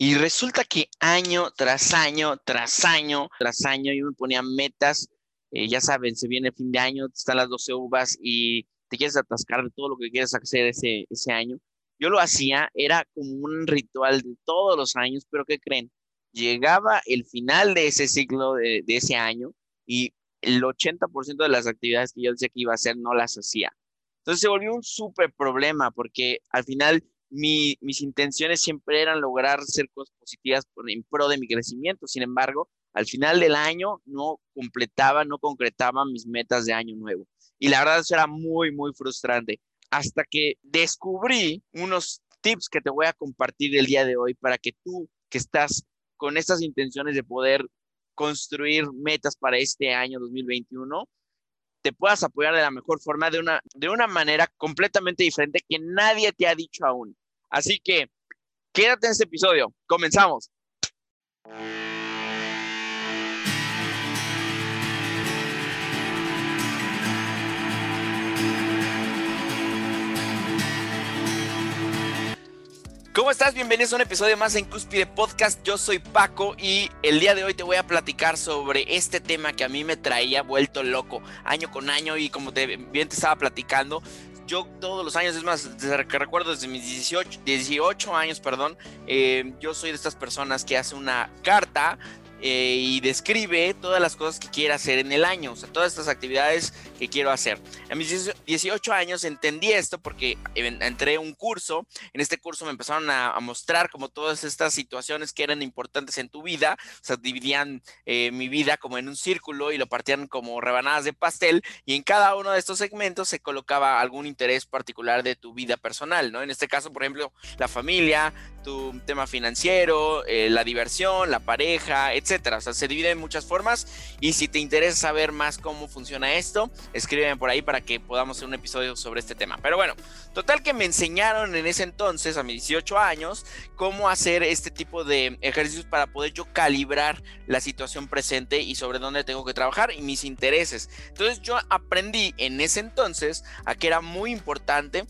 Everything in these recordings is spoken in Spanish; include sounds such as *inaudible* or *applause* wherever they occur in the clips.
Y resulta que año tras año, tras año, tras año, yo me ponía metas, eh, ya saben, se viene el fin de año, están las 12 uvas y te quieres atascar de todo lo que quieres hacer ese, ese año. Yo lo hacía, era como un ritual de todos los años, pero ¿qué creen? Llegaba el final de ese ciclo de, de ese año y el 80% de las actividades que yo decía que iba a hacer no las hacía. Entonces se volvió un súper problema porque al final mis intenciones siempre eran lograr hacer cosas positivas en pro de mi crecimiento. Sin embargo, al final del año no completaba, no concretaba mis metas de año nuevo. Y la verdad eso era muy, muy frustrante. Hasta que descubrí unos tips que te voy a compartir el día de hoy para que tú que estás con estas intenciones de poder construir metas para este año 2021, te puedas apoyar de la mejor forma, de una, de una manera completamente diferente que nadie te ha dicho aún. Así que quédate en este episodio. Comenzamos. ¿Cómo estás? Bienvenidos a un episodio más en Cúspide Podcast. Yo soy Paco y el día de hoy te voy a platicar sobre este tema que a mí me traía vuelto loco año con año y como te, bien te estaba platicando, yo todos los años, es más, desde que recuerdo desde mis 18, 18 años, perdón, eh, yo soy de estas personas que hace una carta eh, y describe todas las cosas que quiere hacer en el año, o sea, todas estas actividades que quiero hacer. A mis 18 años entendí esto porque entré a un curso, en este curso me empezaron a, mostrar como todas estas situaciones que eran importantes en tu vida, o sea, dividían eh, mi vida como en un círculo y lo partían como rebanadas de pastel y en cada uno de estos segmentos se colocaba algún interés particular de tu vida personal, ¿no? En este caso, por ejemplo, la familia, tu tema financiero, eh, la diversión, la pareja, etcétera. Se divide en muchas formas. Y si te interesa saber más cómo funciona esto, escríbeme por ahí para que podamos hacer un episodio sobre este tema. Pero bueno, total que me enseñaron en ese entonces, a mis 18 años, cómo hacer este tipo de ejercicios para poder yo calibrar la situación presente y sobre dónde tengo que trabajar y mis intereses. Entonces yo aprendí en ese entonces a que era muy importante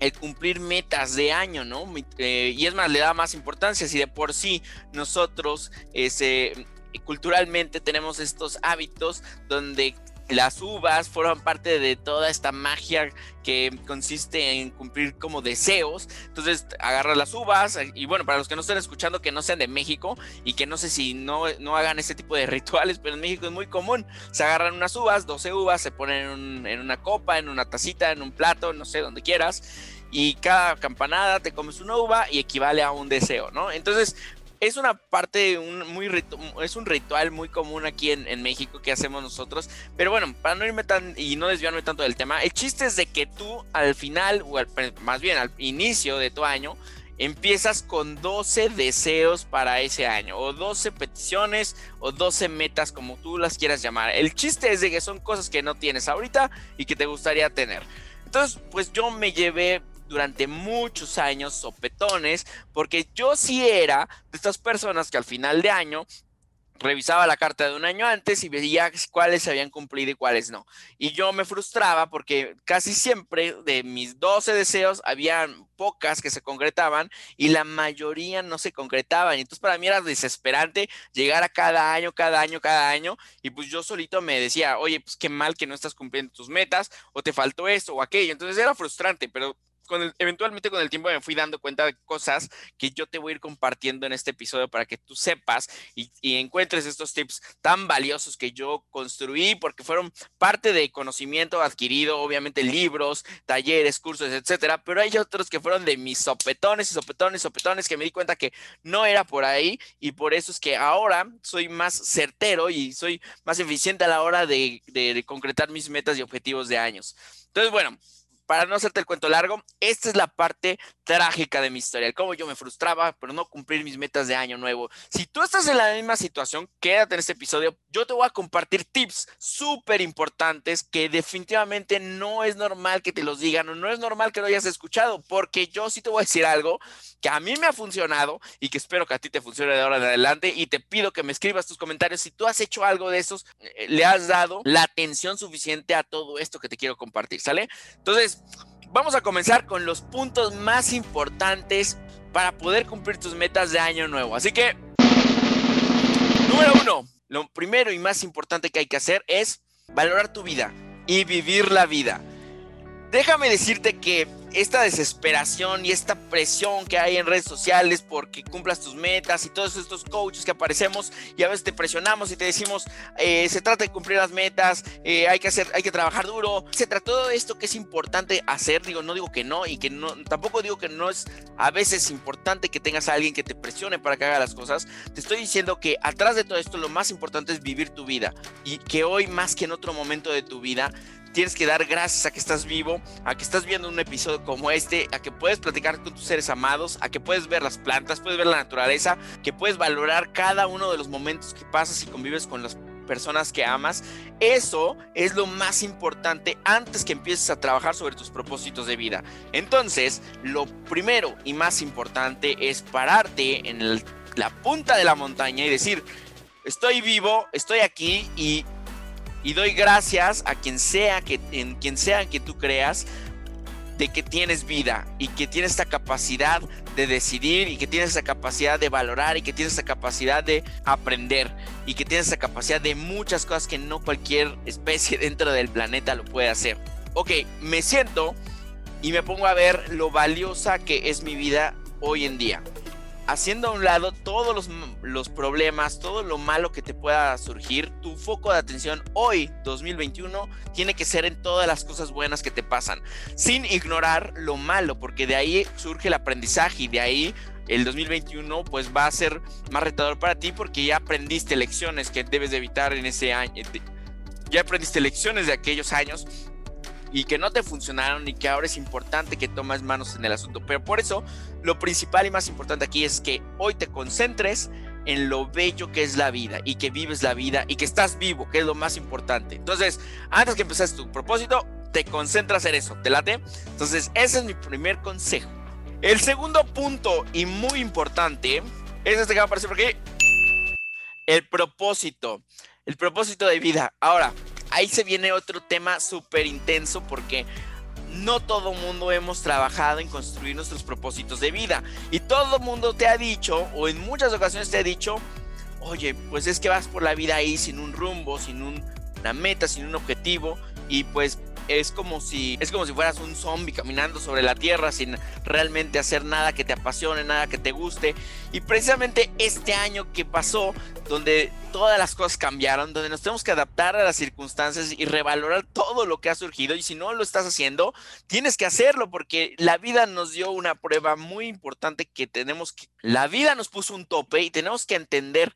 el cumplir metas de año, ¿no? Eh, y es más, le da más importancia si de por sí nosotros ese, culturalmente tenemos estos hábitos donde las uvas forman parte de toda esta magia que consiste en cumplir como deseos. Entonces agarras las uvas y bueno, para los que no estén escuchando que no sean de México y que no sé si no, no hagan ese tipo de *laughs* rituales, pero en México es muy común. Se agarran unas uvas, 12 uvas, se ponen en, una copa, en una tacita, en un plato, no sé, donde quieras. Y cada campanada te comes una uva y equivale a un deseo, ¿no? Entonces, es una parte, un, muy es un ritual muy común aquí en, México que hacemos nosotros. Pero bueno, para no irme tan y no desviarme tanto del tema, el chiste es de que tú al final, o más bien al inicio de tu año, empiezas con 12 deseos para ese año, o 12 peticiones, o 12 metas, como tú las quieras llamar. El chiste es de que son cosas que no tienes ahorita y que te gustaría tener. Entonces, pues yo me llevé durante muchos años sopetones, porque yo sí era de estas personas que al final de año revisaba la carta de un año antes y veía cuáles se habían cumplido y cuáles no. Y yo me frustraba porque casi siempre de mis 12 deseos habían pocas que se concretaban y la mayoría no se concretaban. Y entonces para mí era desesperante llegar a cada año, cada año, cada año. Y pues yo solito me decía, oye, pues qué mal que no estás cumpliendo tus metas o te faltó esto o aquello. Entonces era frustrante, pero eventualmente con el tiempo me fui dando cuenta de cosas que yo te voy a ir compartiendo en este episodio para que tú sepas y, encuentres estos tips tan valiosos que yo construí porque fueron parte de conocimiento adquirido, obviamente libros, talleres, cursos, etcétera, pero hay otros que fueron de mis sopetones y sopetones, sopetones que me di cuenta que no era por ahí y por eso es que ahora soy más certero y soy más eficiente a la hora de, de concretar mis metas y objetivos de años. Entonces, bueno, para no hacerte el cuento largo, esta es la parte trágica de mi historia, el cómo yo me frustraba por no cumplir mis metas de año nuevo. Si tú estás en la misma situación, quédate en este episodio. Yo te voy a compartir tips súper importantes que definitivamente no es normal que te los digan o no es normal que lo hayas escuchado, porque yo sí te voy a decir algo que a mí me ha funcionado y que espero que a ti te funcione de ahora en adelante y te pido que me escribas tus comentarios si tú has hecho algo de esos, eh, le has dado la atención suficiente a todo esto que te quiero compartir, ¿sale? Entonces, vamos a comenzar con los puntos más importantes para poder cumplir tus metas de año nuevo. Así que, número uno, lo primero y más importante que hay que hacer es valorar tu vida y vivir la vida. Déjame decirte que esta desesperación y esta presión que hay en redes sociales porque cumplas tus metas y todos estos coaches que aparecemos y a veces te presionamos y te decimos eh, se trata de cumplir las metas, eh, hay que hacer, hay que trabajar duro, se trata todo esto que es importante hacer, digo, no digo que no y que no, tampoco digo que no es a veces importante que tengas a alguien que te presione para que haga las cosas, te estoy diciendo que atrás de todo esto lo más importante es vivir tu vida y que hoy más que en otro momento de tu vida tienes que dar gracias a que estás vivo, a que estás viendo un episodio como este, a que puedes platicar con tus seres amados, a que puedes ver las plantas, puedes ver la naturaleza, que puedes valorar cada uno de los momentos que pasas y convives con las personas que amas. Eso es lo más importante antes que empieces a trabajar sobre tus propósitos de vida. Entonces, lo primero y más importante es pararte en la punta de la montaña y decir, estoy vivo, estoy aquí y y doy gracias a quien sea que en quien que tú creas de que tienes vida y que tienes esta capacidad de decidir y que tienes esa capacidad de valorar y que tienes esa capacidad de aprender y que tienes esa capacidad de muchas cosas que no cualquier especie *laughs* dentro del planeta lo puede hacer. Ok, me siento y me pongo a ver lo valiosa que es mi vida hoy en día haciendo a un lado todos los, problemas, todo lo malo que te pueda surgir, tu foco de atención hoy, 2021, tiene que ser en todas las cosas buenas que te pasan, sin ignorar lo malo, porque de ahí surge el aprendizaje y de ahí el 2021 pues va a ser más retador para ti porque ya aprendiste lecciones que debes de evitar en ese año. Ya aprendiste lecciones de aquellos años y que no te funcionaron y que ahora es importante que tomes manos en el asunto. Pero por eso, lo principal y más importante aquí es que hoy te concentres en lo bello que es la vida y que vives la vida y que estás vivo, que es lo más importante. Entonces, antes que empieces tu propósito, te concentras en eso, ¿te late? Entonces, ese es mi primer consejo. El segundo punto y muy importante es este que va a aparecer por aquí. El propósito. El propósito de vida. Ahora, ahí se viene otro tema súper intenso porque no todo mundo hemos trabajado en construir nuestros propósitos de vida. Y todo mundo te ha dicho, o en muchas ocasiones te ha dicho, oye, pues es que vas por la vida ahí sin un rumbo, sin una meta, sin un objetivo. Y pues es como si es como si fueras un zombie caminando sobre la tierra sin realmente hacer nada que te apasione, nada que te guste. Y precisamente este año que pasó, donde todas las cosas cambiaron, donde nos tenemos que adaptar a las circunstancias y revalorar todo lo que ha surgido. Y si no lo estás haciendo, tienes que hacerlo porque la vida nos dio una prueba muy importante que tenemos que... La vida nos puso un tope y tenemos que entender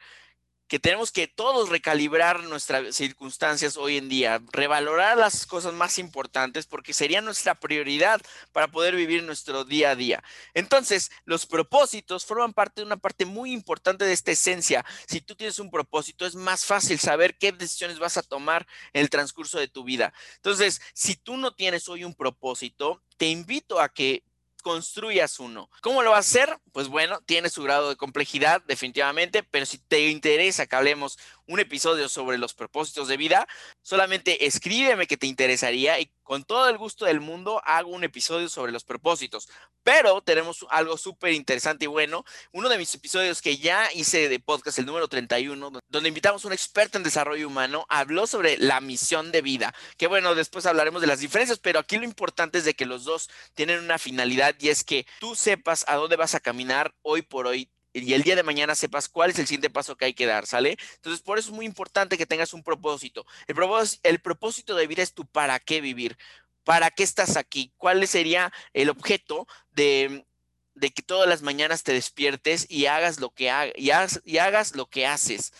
que tenemos que todos recalibrar nuestras circunstancias hoy en día, revalorar las cosas más importantes porque sería nuestra prioridad para poder vivir nuestro día a día. Entonces, los propósitos forman parte de una parte muy importante de esta esencia. Si tú tienes un propósito, es más fácil saber qué decisiones vas a tomar en el transcurso de tu vida. Entonces, si tú no tienes hoy un propósito, te invito a que construyas uno. ¿Cómo lo vas a hacer? Pues bueno, tiene su grado de complejidad definitivamente, pero si te interesa que hablemos un episodio sobre los propósitos de vida, solamente escríbeme que te interesaría y con todo el gusto del mundo hago un episodio sobre los propósitos. Pero tenemos algo súper interesante y bueno. Uno de mis episodios que ya hice de podcast, el número 31, donde invitamos a un experto en desarrollo humano, habló sobre la misión de vida. Que bueno, después hablaremos de las diferencias, pero aquí lo importante es de que los dos tienen una finalidad y es que tú sepas a dónde vas a caminar hoy por hoy y el día de mañana sepas cuál es el siguiente paso que hay que dar, ¿sale? Entonces, por eso es muy importante que tengas un propósito. El propósito, el propósito de vida es tu para qué vivir. ¿Para qué estás aquí? ¿Cuál sería el objeto de, de que todas las mañanas te despiertes y hagas lo que, y y hagas lo que haces?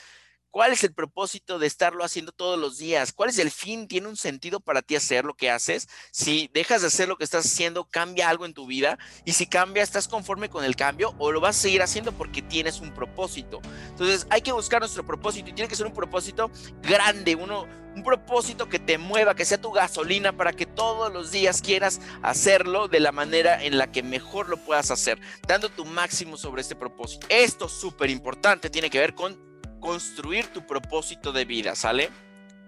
¿Cuál es el propósito de estarlo haciendo todos los días? ¿Cuál es el fin? ¿Tiene un sentido para ti hacer lo que haces? Si dejas de hacer lo que estás haciendo, ¿cambia algo en tu vida? Y si cambia, ¿estás conforme con el cambio o lo vas a seguir haciendo porque tienes un propósito? Entonces hay que buscar nuestro propósito y tiene que ser un propósito grande, uno, un propósito que te mueva, que sea tu gasolina para que todos los días quieras hacerlo de la manera en la que mejor lo puedas hacer, dando tu máximo sobre este propósito. Esto súper importante tiene que ver con construir tu propósito de vida, ¿sale?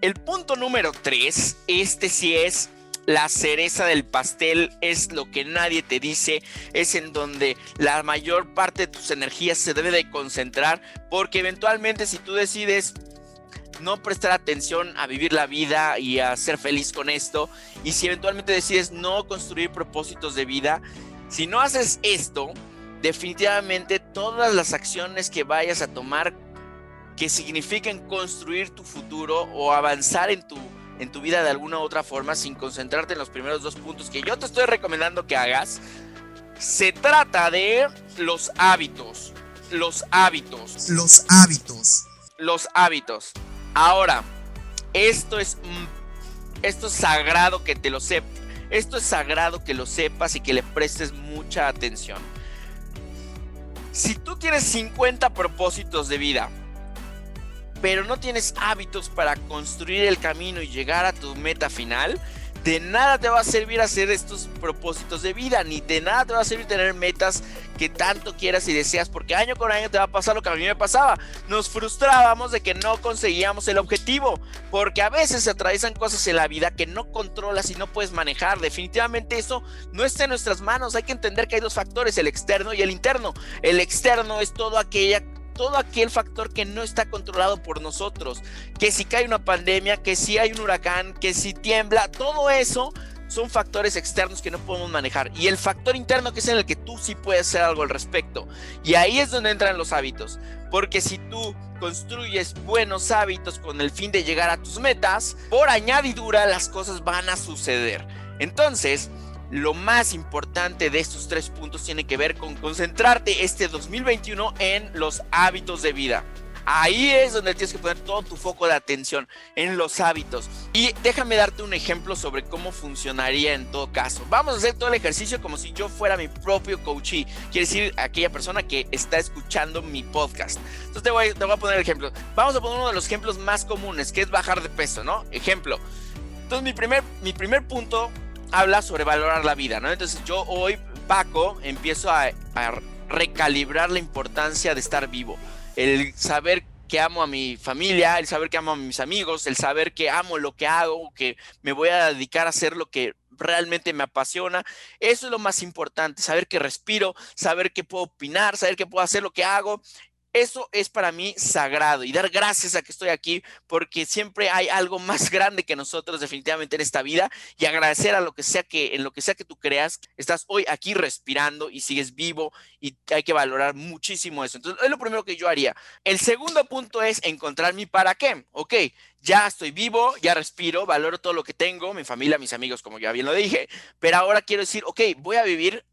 El punto número tres, este sí es la cereza del pastel, es lo que nadie te dice, es en donde la mayor parte de tus energías se debe de concentrar, porque eventualmente si tú decides no prestar atención a vivir la vida y a ser feliz con esto, y si eventualmente decides no construir propósitos de vida, si no haces esto, definitivamente todas las acciones que vayas a tomar que signifiquen construir tu futuro o avanzar en tu, en tu vida de alguna u otra forma sin concentrarte en los primeros dos puntos que yo te estoy recomendando que hagas, se trata de los hábitos. Los hábitos. Los hábitos. Los hábitos. Ahora, esto es, esto es sagrado que te lo sepas. Esto es sagrado que lo sepas y que le prestes mucha atención. Si tú tienes 50 propósitos de vida, pero no tienes hábitos para construir el camino y llegar a tu meta final, de nada te va a servir hacer estos propósitos de vida, ni de nada te va a servir tener metas que tanto quieras y deseas, porque año con año te va a pasar lo que a mí me pasaba. Nos frustrábamos de que no conseguíamos el objetivo, porque a veces se atraviesan cosas en la vida que no controlas y no puedes manejar. Definitivamente eso no está en nuestras manos. Hay que entender que hay dos factores, el externo y el interno. El externo es todo aquella todo aquel factor que no está controlado por nosotros, que si cae una pandemia, que si hay un huracán, que si tiembla, todo eso son factores externos que no podemos manejar. Y el factor interno que es en el que tú sí puedes hacer algo al respecto. Y ahí es donde entran los hábitos. Porque si tú construyes buenos hábitos con el fin de llegar a tus metas, por añadidura las cosas van a suceder. Entonces, lo más importante de estos tres puntos tiene que ver con concentrarte este 2021 en los hábitos de vida. Ahí es donde tienes que poner todo tu foco de atención en los hábitos. Y déjame darte un ejemplo sobre cómo funcionaría en todo caso. Vamos a hacer todo el ejercicio como si yo fuera mi propio coachee. Quiere decir aquella persona que está escuchando mi podcast. Entonces te voy, te voy a poner el ejemplo. Vamos a poner uno de los ejemplos más comunes, que es bajar de peso, ¿no? Ejemplo. Entonces mi primer, mi primer punto habla sobre valorar la vida, ¿no? Entonces yo hoy, Paco, empiezo a, recalibrar la importancia de estar vivo, el saber que amo a mi familia, el saber que amo a mis amigos, el saber que amo lo que hago, que me voy a dedicar a hacer lo que realmente me apasiona. Eso es lo más importante, saber que respiro, saber que puedo opinar, saber que puedo hacer lo que hago eso es para mí sagrado y dar gracias a que estoy aquí porque siempre hay algo más *laughs* grande que nosotros definitivamente en esta vida y agradecer a lo que sea que en lo que sea que tú creas, estás hoy aquí respirando y sigues vivo y hay que valorar muchísimo eso. Entonces, es lo primero que yo haría. El segundo punto es encontrar mi para qué. Ok, ya estoy vivo, ya respiro, valoro todo lo que tengo, mi familia, mis amigos, como ya bien lo dije, pero ahora quiero decir, ok, voy a vivir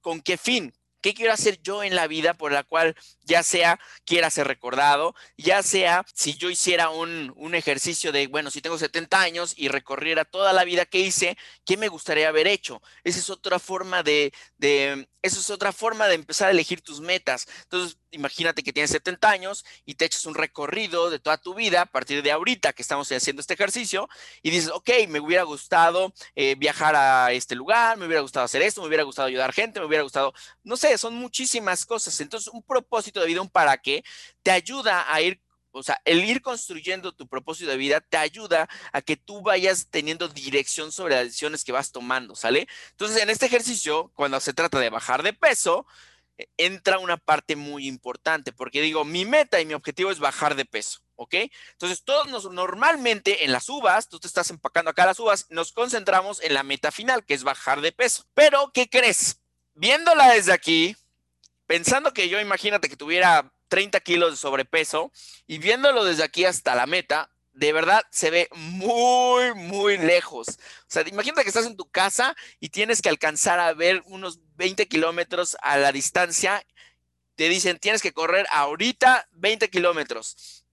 con qué fin, ¿Qué quiero hacer yo en la vida por la cual ya sea quiera ser recordado, ya sea si yo hiciera un, un, ejercicio de, bueno, si tengo 70 años y recorriera toda la vida que hice, ¿qué me gustaría haber hecho? Esa es otra forma de, de eso es otra forma de empezar a elegir tus metas. Entonces, imagínate que tienes 70 años y te echas un recorrido de toda tu vida a partir de ahorita que estamos haciendo este ejercicio y dices, ok, me hubiera gustado eh, viajar a este lugar, me hubiera gustado hacer esto, me hubiera gustado ayudar gente, me hubiera gustado, no sé, son muchísimas cosas. Entonces, un propósito de vida, un para qué, te ayuda a ir o sea, el ir construyendo tu propósito de vida te ayuda a que tú vayas teniendo dirección sobre las decisiones que vas tomando, ¿sale? Entonces, en este ejercicio, cuando se trata de bajar de peso, e, entra una parte muy importante, porque digo, mi meta y mi objetivo es bajar de peso, ¿ok? Entonces, todos nos, normalmente en las uvas, tú te estás empacando acá las uvas, nos concentramos en la meta final, que es bajar de peso. Pero, ¿qué crees? Viéndola desde aquí, pensando que yo, imagínate que tuviera 30 kilos de sobrepeso y viéndolo desde aquí hasta la meta, de verdad se ve muy, muy lejos. O sea, imagínate que estás en tu casa y tienes que alcanzar a ver unos 20 kilómetros a la distancia. Te dicen, tienes que correr ahorita 20 kilómetros.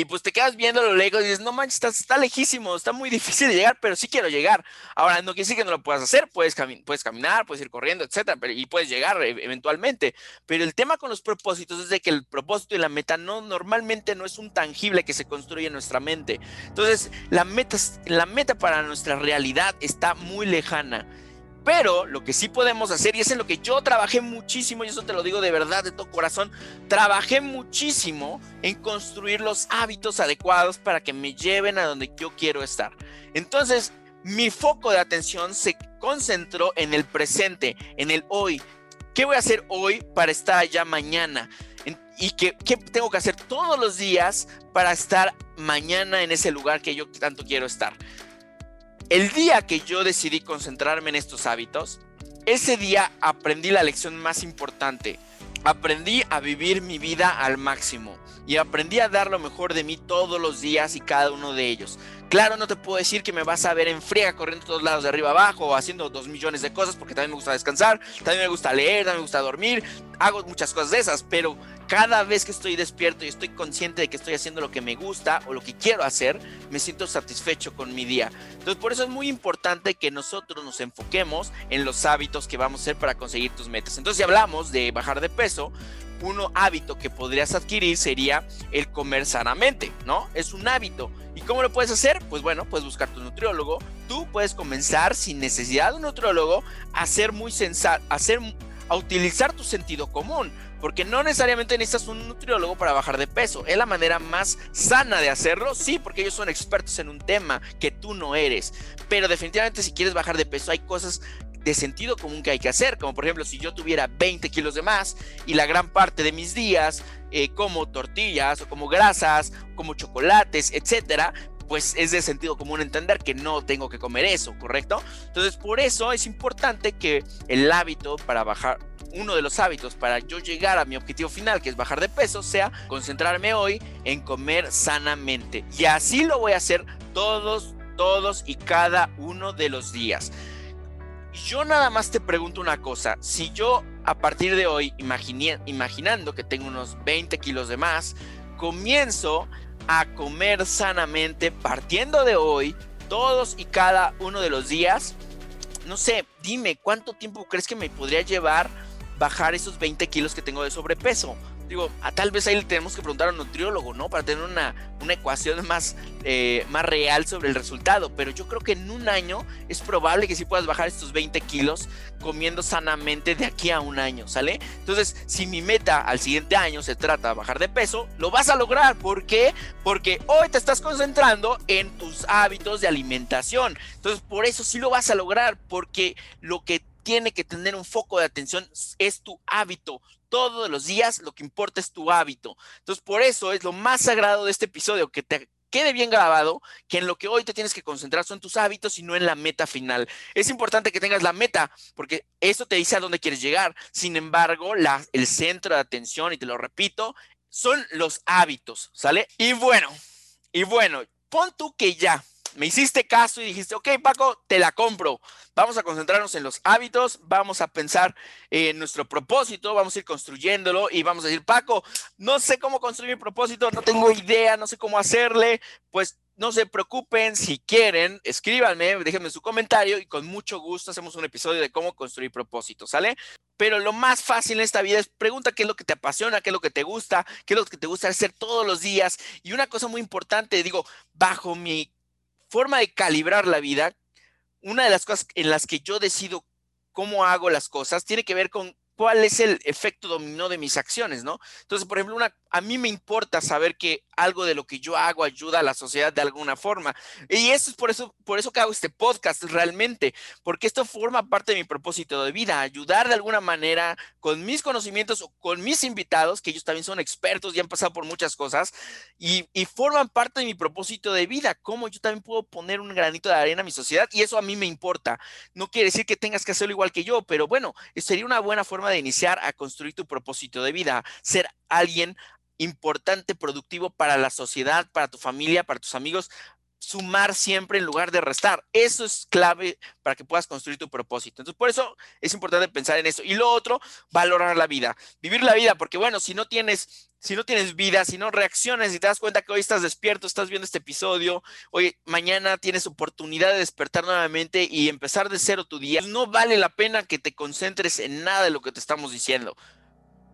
Y pues te quedas viendo lo lejos y dices, no manches, está, lejísimo, está muy *laughs* difícil de llegar, pero sí quiero llegar. Ahora, no quiere decir que no lo puedas hacer, puedes, puedes caminar, puedes ir corriendo, etcétera, y puedes llegar e-, eventualmente. Pero el tema con los propósitos es de que el propósito y la meta no, normalmente no es un tangible que se construye en nuestra mente. Entonces, la meta, la meta para nuestra realidad está muy lejana. Pero lo que sí podemos hacer, y es en lo que yo trabajé muchísimo, y eso te lo digo de verdad, de todo corazón, trabajé muchísimo en construir los hábitos adecuados para que me lleven a donde yo quiero estar. Entonces, mi foco de atención se concentró en el presente, en el hoy. ¿Qué voy a hacer hoy para estar allá mañana? ¿Y qué, qué tengo que hacer todos los días para estar mañana en ese lugar que yo tanto quiero estar? El día que yo decidí concentrarme en estos hábitos, ese día aprendí la lección más importante. Aprendí a vivir mi vida al máximo y aprendí a dar lo mejor de mí todos los días y cada uno de ellos. Claro, no te puedo decir que me vas a ver en friega corriendo todos lados de arriba abajo o haciendo dos millones de cosas porque también me gusta descansar, también me gusta leer, también me gusta dormir, hago muchas cosas de esas, pero cada vez que estoy despierto y estoy consciente de que estoy haciendo lo que me gusta o lo que quiero hacer, me siento satisfecho con mi día. Entonces, por eso es muy importante que nosotros nos enfoquemos en los hábitos que vamos a hacer para conseguir tus metas. Entonces, si hablamos de bajar de peso, un hábito que podrías adquirir sería el comer sanamente, ¿no? Es un hábito. ¿Y cómo lo puedes hacer? Pues bueno, puedes buscar tu nutriólogo. Tú puedes comenzar sin necesidad de un nutriólogo a ser muy sensato, a, a utilizar tu sentido común. Porque no necesariamente necesitas un nutriólogo para bajar de peso. Es la manera más sana de hacerlo, sí, porque ellos son expertos en un tema que tú no eres. Pero definitivamente si quieres bajar de peso hay cosas de sentido común que hay que hacer, como por ejemplo si yo tuviera 20 kilos de más y la gran parte de mis días eh, como tortillas o como grasas, como chocolates, etcétera, pues es de sentido común entender que no tengo que comer eso, ¿correcto? Entonces por eso es importante que el hábito para bajar, uno de los hábitos para yo llegar a mi objetivo final, que es bajar de peso, sea concentrarme hoy en comer sanamente. Y así lo voy a hacer todos, todos y cada uno de los días. Yo nada más te pregunto una cosa, si yo a partir de hoy, imaginando que tengo unos 20 kilos de más, comienzo a comer sanamente partiendo de hoy, todos y cada uno de los días, no sé, dime, ¿cuánto tiempo crees que me podría llevar bajar esos 20 kilos que tengo de sobrepeso? Digo, a, tal vez ahí le tenemos que preguntar a un nutriólogo, ¿no? Para tener una, una ecuación más, eh, más real sobre el resultado. Pero yo creo que en un año es probable que sí puedas bajar estos 20 kilos comiendo sanamente de aquí a un año, ¿sale? Entonces, si mi meta al siguiente año se trata de bajar de peso, lo vas a lograr. ¿Por qué? Porque hoy te estás concentrando en tus hábitos de alimentación. Entonces, por eso sí lo vas a lograr, porque lo que tiene que tener un foco de atención es tu hábito, todos los días, lo que importa es tu hábito. Entonces, por eso es lo más sagrado de este episodio, que te quede bien grabado que en lo que hoy te tienes que concentrar son tus hábitos y no en la meta final. Es importante que tengas la meta porque eso te dice a dónde quieres llegar. Sin embargo, el centro de atención, y te lo repito, son los hábitos, ¿sale? Y bueno, y bueno, pon tú que ya me hiciste caso y dijiste, ok, Paco, te la compro. Vamos a concentrarnos en los hábitos, vamos a pensar en nuestro propósito, vamos a ir construyéndolo y vamos a decir, Paco, no sé cómo construir mi propósito, no tengo idea, no sé cómo hacerle. Pues no se preocupen, si quieren, escríbanme, déjenme su comentario y con mucho gusto hacemos un episodio de cómo construir propósitos, ¿sale? Pero lo más fácil en esta vida es pregunta qué es lo que te apasiona, qué es lo que te gusta, qué es lo que te gusta hacer todos los días. Y una cosa muy importante, digo, bajo mi forma de calibrar la vida, una de las cosas en las que yo decido cómo hago las cosas tiene que ver con cuál es el efecto dominó de mis acciones, ¿no? Entonces, por ejemplo, una, a mí me importa saber que algo de lo que yo hago ayuda a la sociedad de alguna forma. Y eso es por eso, por eso que hago este podcast realmente, porque esto forma parte de mi propósito de vida, ayudar de alguna manera con mis conocimientos o con mis invitados, que ellos también son expertos y han pasado por muchas cosas, y, y forman parte de mi propósito de vida, cómo yo también puedo poner un granito de arena a mi sociedad, y eso a mí me importa. No quiere decir que tengas que hacerlo igual que yo, pero bueno, sería una buena forma de iniciar a construir tu propósito de vida, ser alguien importante, productivo para la sociedad, para tu familia, para tus amigos, sumar siempre en lugar de restar. Eso es clave para que puedas construir tu propósito. Entonces, por eso es importante pensar en eso. Y lo otro, valorar la vida, vivir la vida, porque bueno, si no tienes si no tienes vida, si no reaccionas y te das cuenta que hoy estás despierto, estás viendo este episodio, hoy mañana tienes oportunidad de despertar nuevamente y empezar de cero tu día, no vale la pena que te concentres en nada de lo que te estamos diciendo.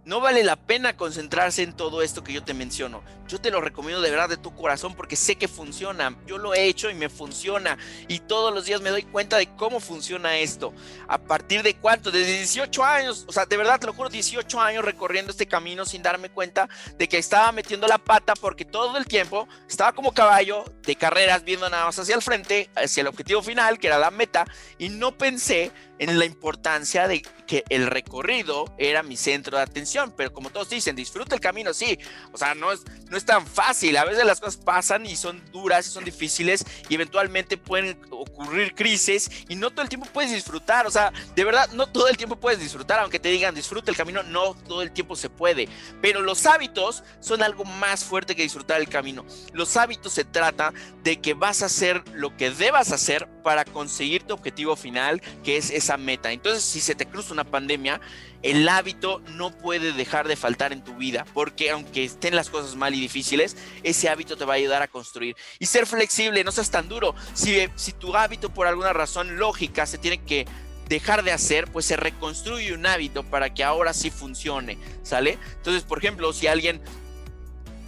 No vale la pena concentrarse en todo esto que yo te menciono. Yo te lo recomiendo de verdad de tu corazón porque sé que funciona. Yo lo he hecho y me funciona. Y todos los días me doy cuenta de cómo funciona esto. ¿A partir de cuánto? Desde 18 años. O sea, de verdad te lo juro, 18 años recorriendo este camino sin darme cuenta de que estaba metiendo la pata porque todo el tiempo estaba como caballo de carreras viendo nada más hacia el frente, hacia el objetivo final, que era la meta. Y no pensé en la importancia de que el recorrido era mi centro de atención, pero como todos dicen, disfruta el camino, sí, o sea, no es, no es tan fácil, a veces las cosas pasan y son duras y son difíciles y eventualmente pueden ocurrir crisis y no todo el tiempo puedes disfrutar, o sea, de verdad, no todo el tiempo puedes disfrutar, aunque te digan disfruta el camino, no todo el tiempo se puede, pero los hábitos son algo más fuerte que disfrutar el camino, los hábitos se trata de que vas a hacer lo que debas hacer para conseguir tu objetivo final, que es esa meta. Entonces, si se te cruza una pandemia, el hábito no puede dejar de faltar en tu vida, porque aunque estén las cosas mal y difíciles, ese hábito te va a ayudar a construir. Y ser flexible, no seas tan duro. Si, si tu hábito por alguna razón lógica se tiene que dejar de hacer, pues se reconstruye un hábito para que ahora sí funcione, ¿sale? Entonces, por ejemplo, si alguien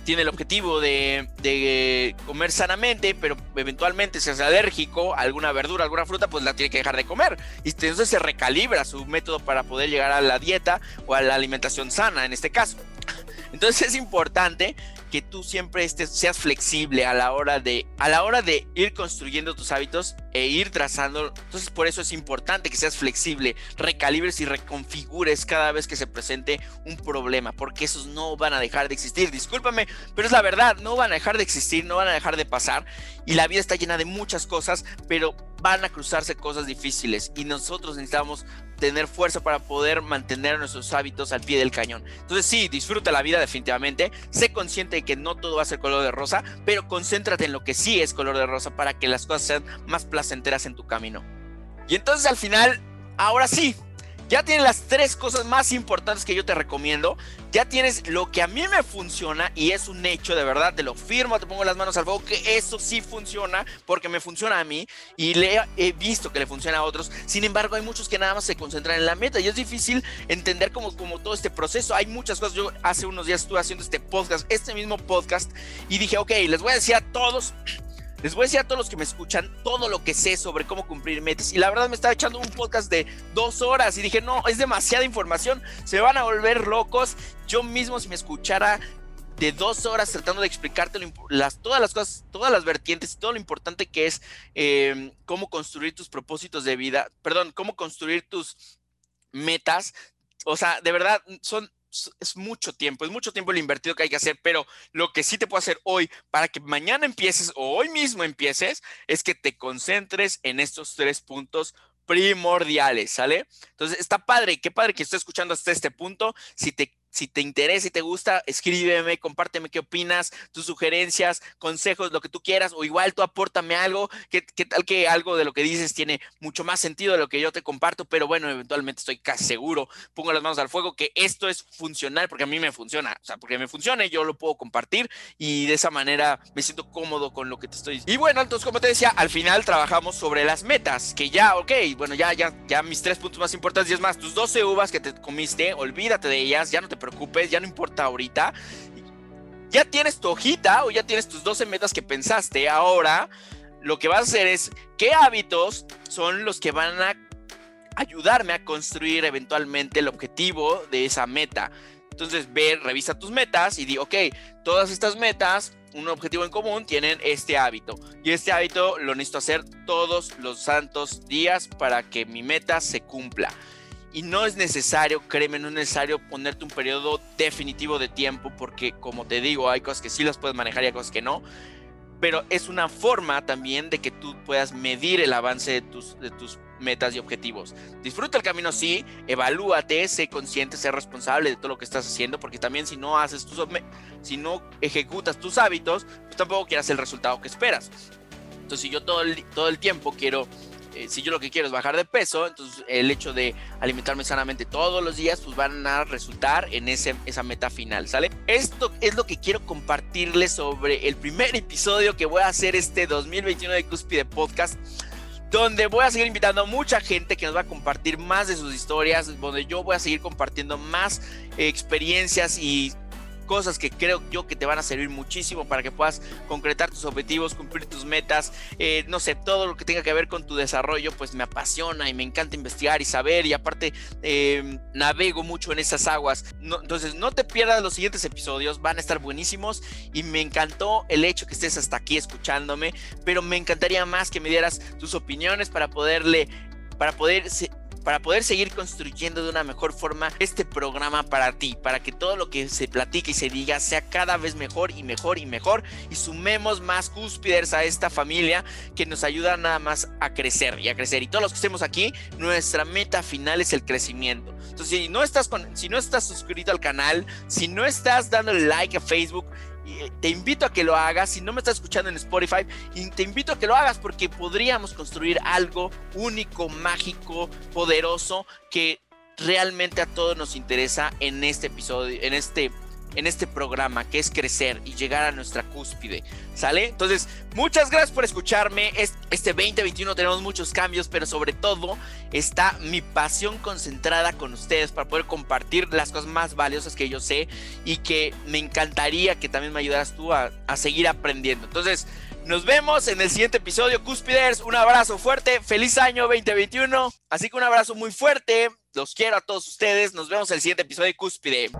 tiene el objetivo de, comer sanamente, pero eventualmente se hace alérgico a alguna verdura, alguna fruta, pues la tiene que dejar de comer. Y entonces se recalibra su método para poder llegar a la dieta o a la alimentación sana en este caso. *laughs* Entonces es importante que tú siempre estés, seas flexible a la hora de a la hora de ir construyendo tus hábitos e ir trazando. Entonces por eso es importante que seas flexible, recalibres y reconfigures cada vez que se presente un problema, porque esos no van a dejar de existir. Discúlpame, pero es la verdad, no van a dejar de existir, no van a dejar de pasar y la vida está llena de muchas cosas, pero van a cruzarse cosas difíciles y nosotros necesitamos tener fuerza para poder mantener nuestros hábitos al pie del cañón. Entonces sí, disfruta la vida definitivamente, sé consciente de que no todo va a ser color de rosa, pero concéntrate en lo que sí es color de rosa para que las cosas sean más placenteras en tu camino. Y entonces al final, ahora sí, ya tienes las tres cosas más importantes que yo te recomiendo. Ya tienes lo que a mí me funciona y es un hecho, de verdad, te lo firmo, te pongo las manos al fuego, que eso sí funciona porque me funciona a mí y le he visto que le funciona a otros. Sin embargo, hay muchos que nada más se concentran en la meta y es difícil entender como, como todo este proceso. Hay muchas cosas. Yo hace unos días estuve haciendo este podcast, este mismo podcast, y dije, ok, les voy a decir a todos les voy a decir a todos los que me escuchan todo lo que sé sobre cómo cumplir metas. Y la verdad me estaba echando un podcast de dos horas y dije, no, es demasiada información, se van a volver locos. Yo mismo si me escuchara de dos horas tratando de explicarte las, todas las cosas, todas las vertientes todo lo importante que es em, cómo construir tus propósitos de vida, perdón, cómo construir tus metas. O sea, de verdad, son es mucho tiempo, es mucho tiempo el invertido que hay que hacer, pero lo que sí te puedo hacer hoy para que mañana empieces o hoy mismo empieces es que te concentres en estos tres puntos primordiales, ¿sale? Entonces, está padre, qué padre que estés escuchando hasta este punto. Si te si te interesa y te gusta, escríbeme, compárteme qué opinas, tus sugerencias, consejos, lo que tú quieras, o igual tú apórtame algo, que, tal que algo de lo que dices tiene mucho más sentido de lo que yo te comparto, pero bueno, eventualmente estoy casi seguro, pongo las manos al fuego, que esto es funcional porque a mí me funciona, o sea, porque me funciona y yo lo puedo compartir y de esa manera me siento cómodo con lo que te estoy diciendo. Y bueno, entonces como te decía, al final trabajamos sobre las metas, que ya, ok, bueno, ya, ya, ya mis tres puntos más importantes y es más, tus 12 uvas que te comiste, olvídate de ellas, ya no te preocupes, ya no importa ahorita. Ya tienes tu hojita o ya tienes tus 12 metas que pensaste. Ahora lo que vas a hacer es qué hábitos son los que van a ayudarme a construir eventualmente el objetivo de esa meta. Entonces ve, revisa tus metas y di, ok, todas estas metas, un objetivo en común, tienen este hábito. Y este hábito lo necesito hacer todos los santos días para que mi meta se cumpla. Y no es necesario, créeme, no es necesario ponerte un periodo definitivo de tiempo porque como te digo, hay cosas que sí las puedes manejar y hay cosas que no. Pero es una forma también de que tú puedas medir el avance de tus, de tus metas y objetivos. Disfruta el camino, sí, evalúate, sé consciente, sé responsable de todo lo que estás haciendo, porque también si no haces tus, si no ejecutas tus hábitos, pues tampoco quieras el resultado que esperas. Entonces, si yo todo el, todo el tiempo quiero eh, si yo lo que quiero es bajar de peso, entonces el hecho de alimentarme sanamente todos los días, pues van a resultar en ese, esa meta final, ¿sale? Esto es lo que quiero compartirles sobre el primer *laughs* episodio que voy a hacer este 2021 de Cúspide Podcast. donde voy a seguir invitando a mucha gente que nos va a compartir más de sus historias, donde yo voy a seguir compartiendo más experiencias y cosas que creo yo que te van a servir muchísimo para que puedas concretar tus objetivos, cumplir tus metas, eh, no sé, todo lo que tenga que ver con tu desarrollo, pues me apasiona y me encanta investigar y saber y aparte em, navego mucho en esas aguas. entonces no te pierdas los siguientes episodios, van a estar buenísimos y me encantó el hecho que estés hasta aquí escuchándome, pero me encantaría más que me dieras tus opiniones para poderle para poder para poder seguir construyendo de una mejor forma este programa para ti, para que todo lo que se platique y se diga sea cada vez mejor y mejor y mejor y sumemos más cúspides a esta familia que nos ayuda nada más a crecer y a crecer. Y todos los que estemos aquí, nuestra meta final es el crecimiento. Entonces, si no estás con, si no estás suscrito al canal, si no estás dándole like a Facebook, te invito a que lo hagas. Si no me estás escuchando en Spotify, te invito a que lo hagas porque podríamos construir algo único, mágico, poderoso que realmente a todos nos interesa en este episodio, en este en este programa que es crecer y llegar a nuestra cúspide. ¿Sale? Entonces, muchas gracias por escucharme. Este 2021 tenemos muchos cambios, pero sobre todo está mi pasión concentrada con ustedes para poder compartir las cosas más valiosas que yo sé y que me encantaría que también me ayudaras tú a, seguir aprendiendo. Entonces, nos vemos en el siguiente episodio, Cúspiders. Un abrazo fuerte. Feliz año 2021. Así que un abrazo muy fuerte. Los quiero a todos ustedes. Nos vemos en el siguiente episodio de Cúspide.